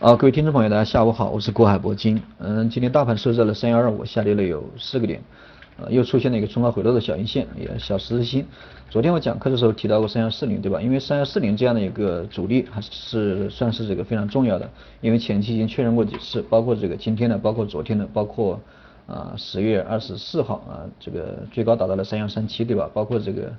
啊，各位听众朋友，大家下午好，我是郭海铂金。嗯，今天大盘收在了三幺二五，下跌了有四个点，呃，又出现了一个冲高回落的小阴线，也小十字星。昨天我讲课的时候提到过三幺四零，对吧？因为三幺四零这样的一个主力还是算是这个非常重要的，因为前期已经确认过几次，包括这个今天的，包括昨天的，包括啊十月二十四号啊，这个最高达到了三幺三七，对吧？包括这个。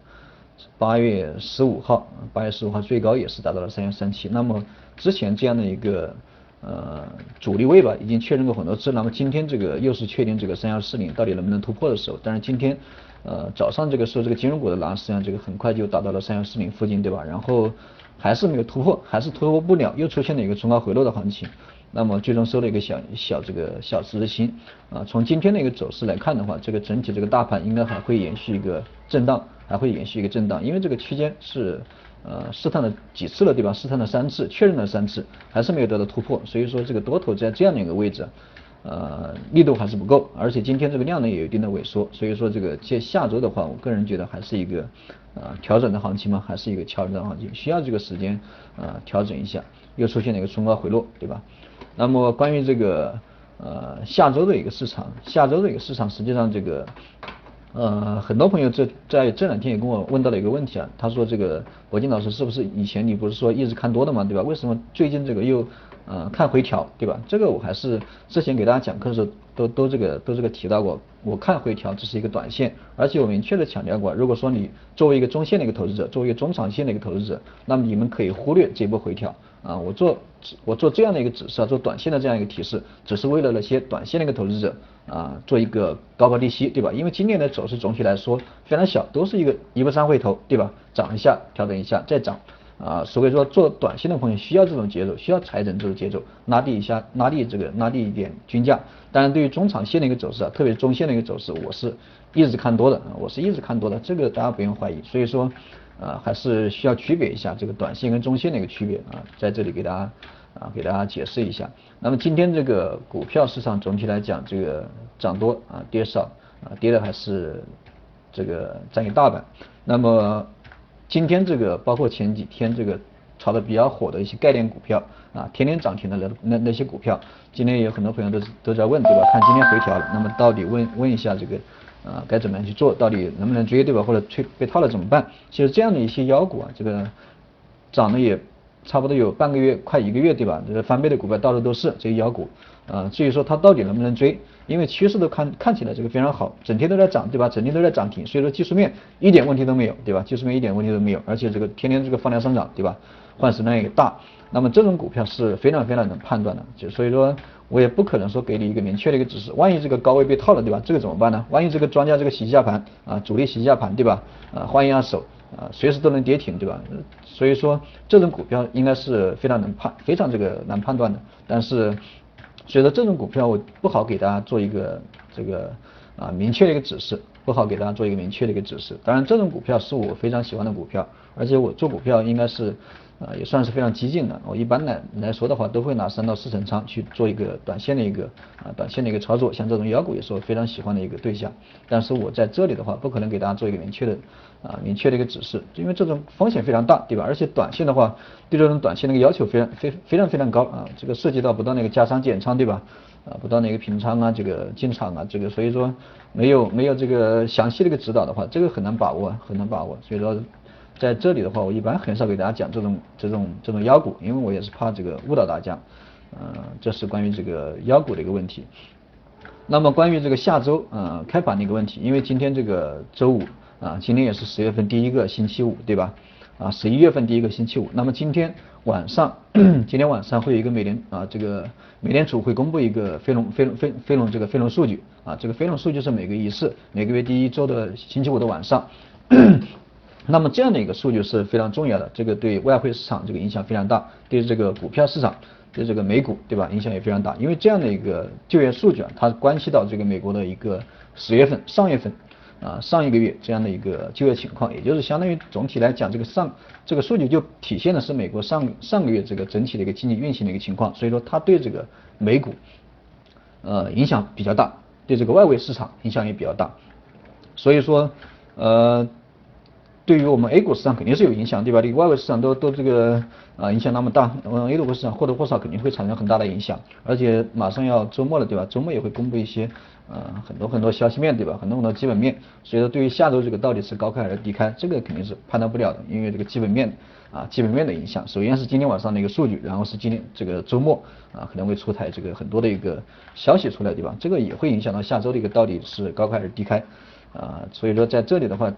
八月十五号，八月十五号最高也是达到了三幺三七。那么之前这样的一个呃阻力位吧，已经确认过很多次。那么今天这个又是确定这个三幺四零到底能不能突破的时候。但是今天呃早上这个时候这个金融股的拉，实际上这个很快就达到了三幺四零附近，对吧？然后还是没有突破，还是突破不了，又出现了一个冲高回落的行情。那么最终收了一个小小这个小十字星啊。从今天的一个走势来看的话，这个整体这个大盘应该还会延续一个震荡。还会延续一个震荡，因为这个区间是呃试探了几次了，对吧？试探了三次，确认了三次，还是没有得到突破，所以说这个多头在这样的一个位置，呃力度还是不够，而且今天这个量呢也有一定的萎缩，所以说这个接下周的话，我个人觉得还是一个呃调整的行情嘛，还是一个调整的行情，需要这个时间呃调整一下，又出现了一个冲高回落，对吧？那么关于这个呃下周的一个市场，下周的一个市场，实际上这个。呃，很多朋友这在这两天也跟我问到了一个问题啊，他说这个国金老师是不是以前你不是说一直看多的嘛，对吧？为什么最近这个又呃看回调，对吧？这个我还是之前给大家讲课的时候都都这个都这个提到过，我看回调只是一个短线，而且我明确的强调过，如果说你作为一个中线的一个投资者，作为一个中长线的一个投资者，那么你们可以忽略这一波回调啊，我做我做这样的一个指示啊，做短线的这样一个提示，只是为了那些短线的一个投资者。啊，做一个高抛低吸，对吧？因为今年的走势总体来说非常小，都是一个一步三回头，对吧？涨一下，调整一下，再涨。啊，所以说做短线的朋友需要这种节奏，需要踩准这种节奏，拉低一下，拉低这个拉低一点均价。当然，对于中长线的一个走势啊，特别是中线的一个走势，我是一直看多的，我是一直看多的，这个大家不用怀疑。所以说，啊，还是需要区别一下这个短线跟中线的一个区别啊，在这里给大家。啊，给大家解释一下。那么今天这个股票市场总体来讲，这个涨多啊，跌少啊，跌的还是这个占一大半。那么今天这个包括前几天这个炒的比较火的一些概念股票啊，天天涨停的那那那些股票，今天有很多朋友都是都在问对吧？看今天回调了，那么到底问问一下这个啊该怎么样去做？到底能不能追对吧？或者追被套了怎么办？其实这样的一些妖股啊，这个涨的也。差不多有半个月，快一个月，对吧？这个翻倍的股票到处都是这些妖股，啊，至于说它到底能不能追，因为趋势都看看起来这个非常好，整天都在涨，对吧？整天都在涨停，所以说技术面一点问题都没有，对吧？技术面一点问题都没有，而且这个天天这个放量上涨，对吧？换手量也大，那么这种股票是非常非常能判断的，就所以说我也不可能说给你一个明确的一个指示，万一这个高位被套了，对吧？这个怎么办呢？万一这个庄家这个洗下盘啊，主力洗下盘，对吧？啊，换一下手。啊，随时都能跌停，对吧？所以说这种股票应该是非常能判，非常这个难判断的。但是，所以说这种股票我不好给大家做一个这个啊明确的一个指示，不好给大家做一个明确的一个指示。当然，这种股票是我非常喜欢的股票，而且我做股票应该是。啊，也算是非常激进的。我一般来来说的话，都会拿三到四成仓去做一个短线的一个啊短线的一个操作。像这种妖股也是我非常喜欢的一个对象。但是我在这里的话，不可能给大家做一个明确的啊明确的一个指示，因为这种风险非常大，对吧？而且短线的话，对这种短线的一个要求非常非非常非常高啊。这个涉及到不断的一个加仓减仓，对吧？啊，不断的一个平仓啊，这个进场啊，这个所以说没有没有这个详细的一个指导的话，这个很难把握，很难把握。所以说。在这里的话，我一般很少给大家讲这种这种这种妖股，因为我也是怕这个误导大家。嗯，这是关于这个妖股的一个问题。那么关于这个下周呃开盘的一个问题，因为今天这个周五啊，今天也是十月份第一个星期五，对吧？啊，十一月份第一个星期五。那么今天晚上，今天晚上会有一个美联啊，这个美联储会公布一个非农非农非非农这个非农数据啊，这个非农数据是每个一次，每个月第一周的星期五的晚上。那么这样的一个数据是非常重要的，这个对外汇市场这个影响非常大，对这个股票市场，对这个美股，对吧？影响也非常大，因为这样的一个就业数据啊，它关系到这个美国的一个十月份、上月份啊上一个月这样的一个就业情况，也就是相当于总体来讲，这个上这个数据就体现的是美国上上个月这个整体的一个经济运行的一个情况，所以说它对这个美股呃影响比较大，对这个外围市场影响也比较大，所以说呃。对于我们 A 股市场肯定是有影响，对吧？你外围市场都都这个啊影响那么大，嗯，A 股市场或多或少肯定会产生很大的影响，而且马上要周末了，对吧？周末也会公布一些呃很多很多消息面，对吧？很多很多基本面，所以说对于下周这个到底是高开还是低开，这个肯定是判断不了的，因为这个基本面啊基本面的影响，首先是今天晚上的一个数据，然后是今天这个周末啊可能会出台这个很多的一个消息出来，对吧？这个也会影响到下周的一个到底是高开还是低开啊，所以说在这里的话。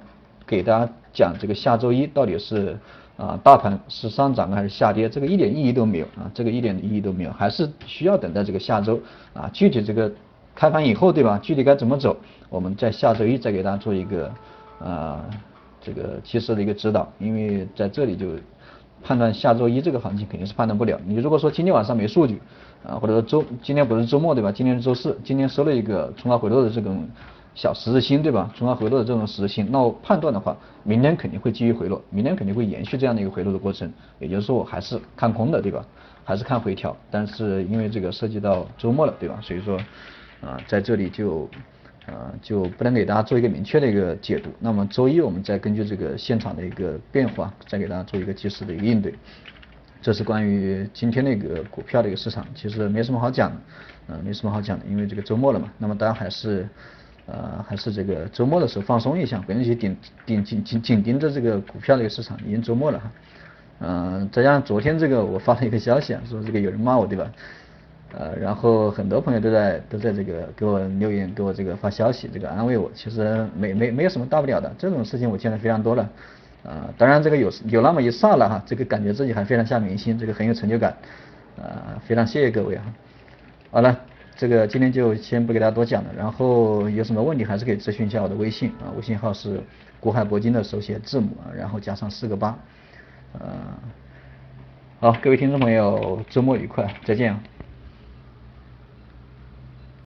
给大家讲这个下周一到底是啊大盘是上涨还是下跌，这个一点意义都没有啊，这个一点意义都没有，还是需要等待这个下周啊具体这个开盘以后对吧？具体该怎么走，我们在下周一再给大家做一个啊这个及时的一个指导，因为在这里就判断下周一这个行情肯定是判断不了。你如果说今天晚上没数据啊，或者说周今天不是周末对吧？今天是周四，今天收了一个冲高回落的这种。小十字星对吧？冲高回落的这种十字星，那我判断的话，明天肯定会继续回落，明天肯定会延续这样的一个回落的过程。也就是说，我还是看空的，对吧？还是看回调。但是因为这个涉及到周末了，对吧？所以说啊，在这里就啊就不能给大家做一个明确的一个解读。那么周一我们再根据这个现场的一个变化，再给大家做一个及时的一个应对。这是关于今天那个股票的一个市场，其实没什么好讲的，嗯，没什么好讲的，因为这个周末了嘛。那么大家还是。呃，还是这个周末的时候放松一下，不用去盯盯紧紧紧盯着这个股票的一个市场，已经周末了哈。嗯，再加上昨天这个我发了一个消息啊，说这个有人骂我对吧？呃，然后很多朋友都在都在这个给我留言，给我这个发消息，这个安慰我。其实没没没有什么大不了的，这种事情我见的非常多了。啊，当然这个有有那么一刹那哈，这个感觉自己还非常像明星，这个很有成就感。啊，非常谢谢各位哈。好了。这个今天就先不给大家多讲了，然后有什么问题还是可以咨询一下我的微信啊，微信号是国海铂金的手写字母，然后加上四个八，呃，好，各位听众朋友，周末愉快，再见啊。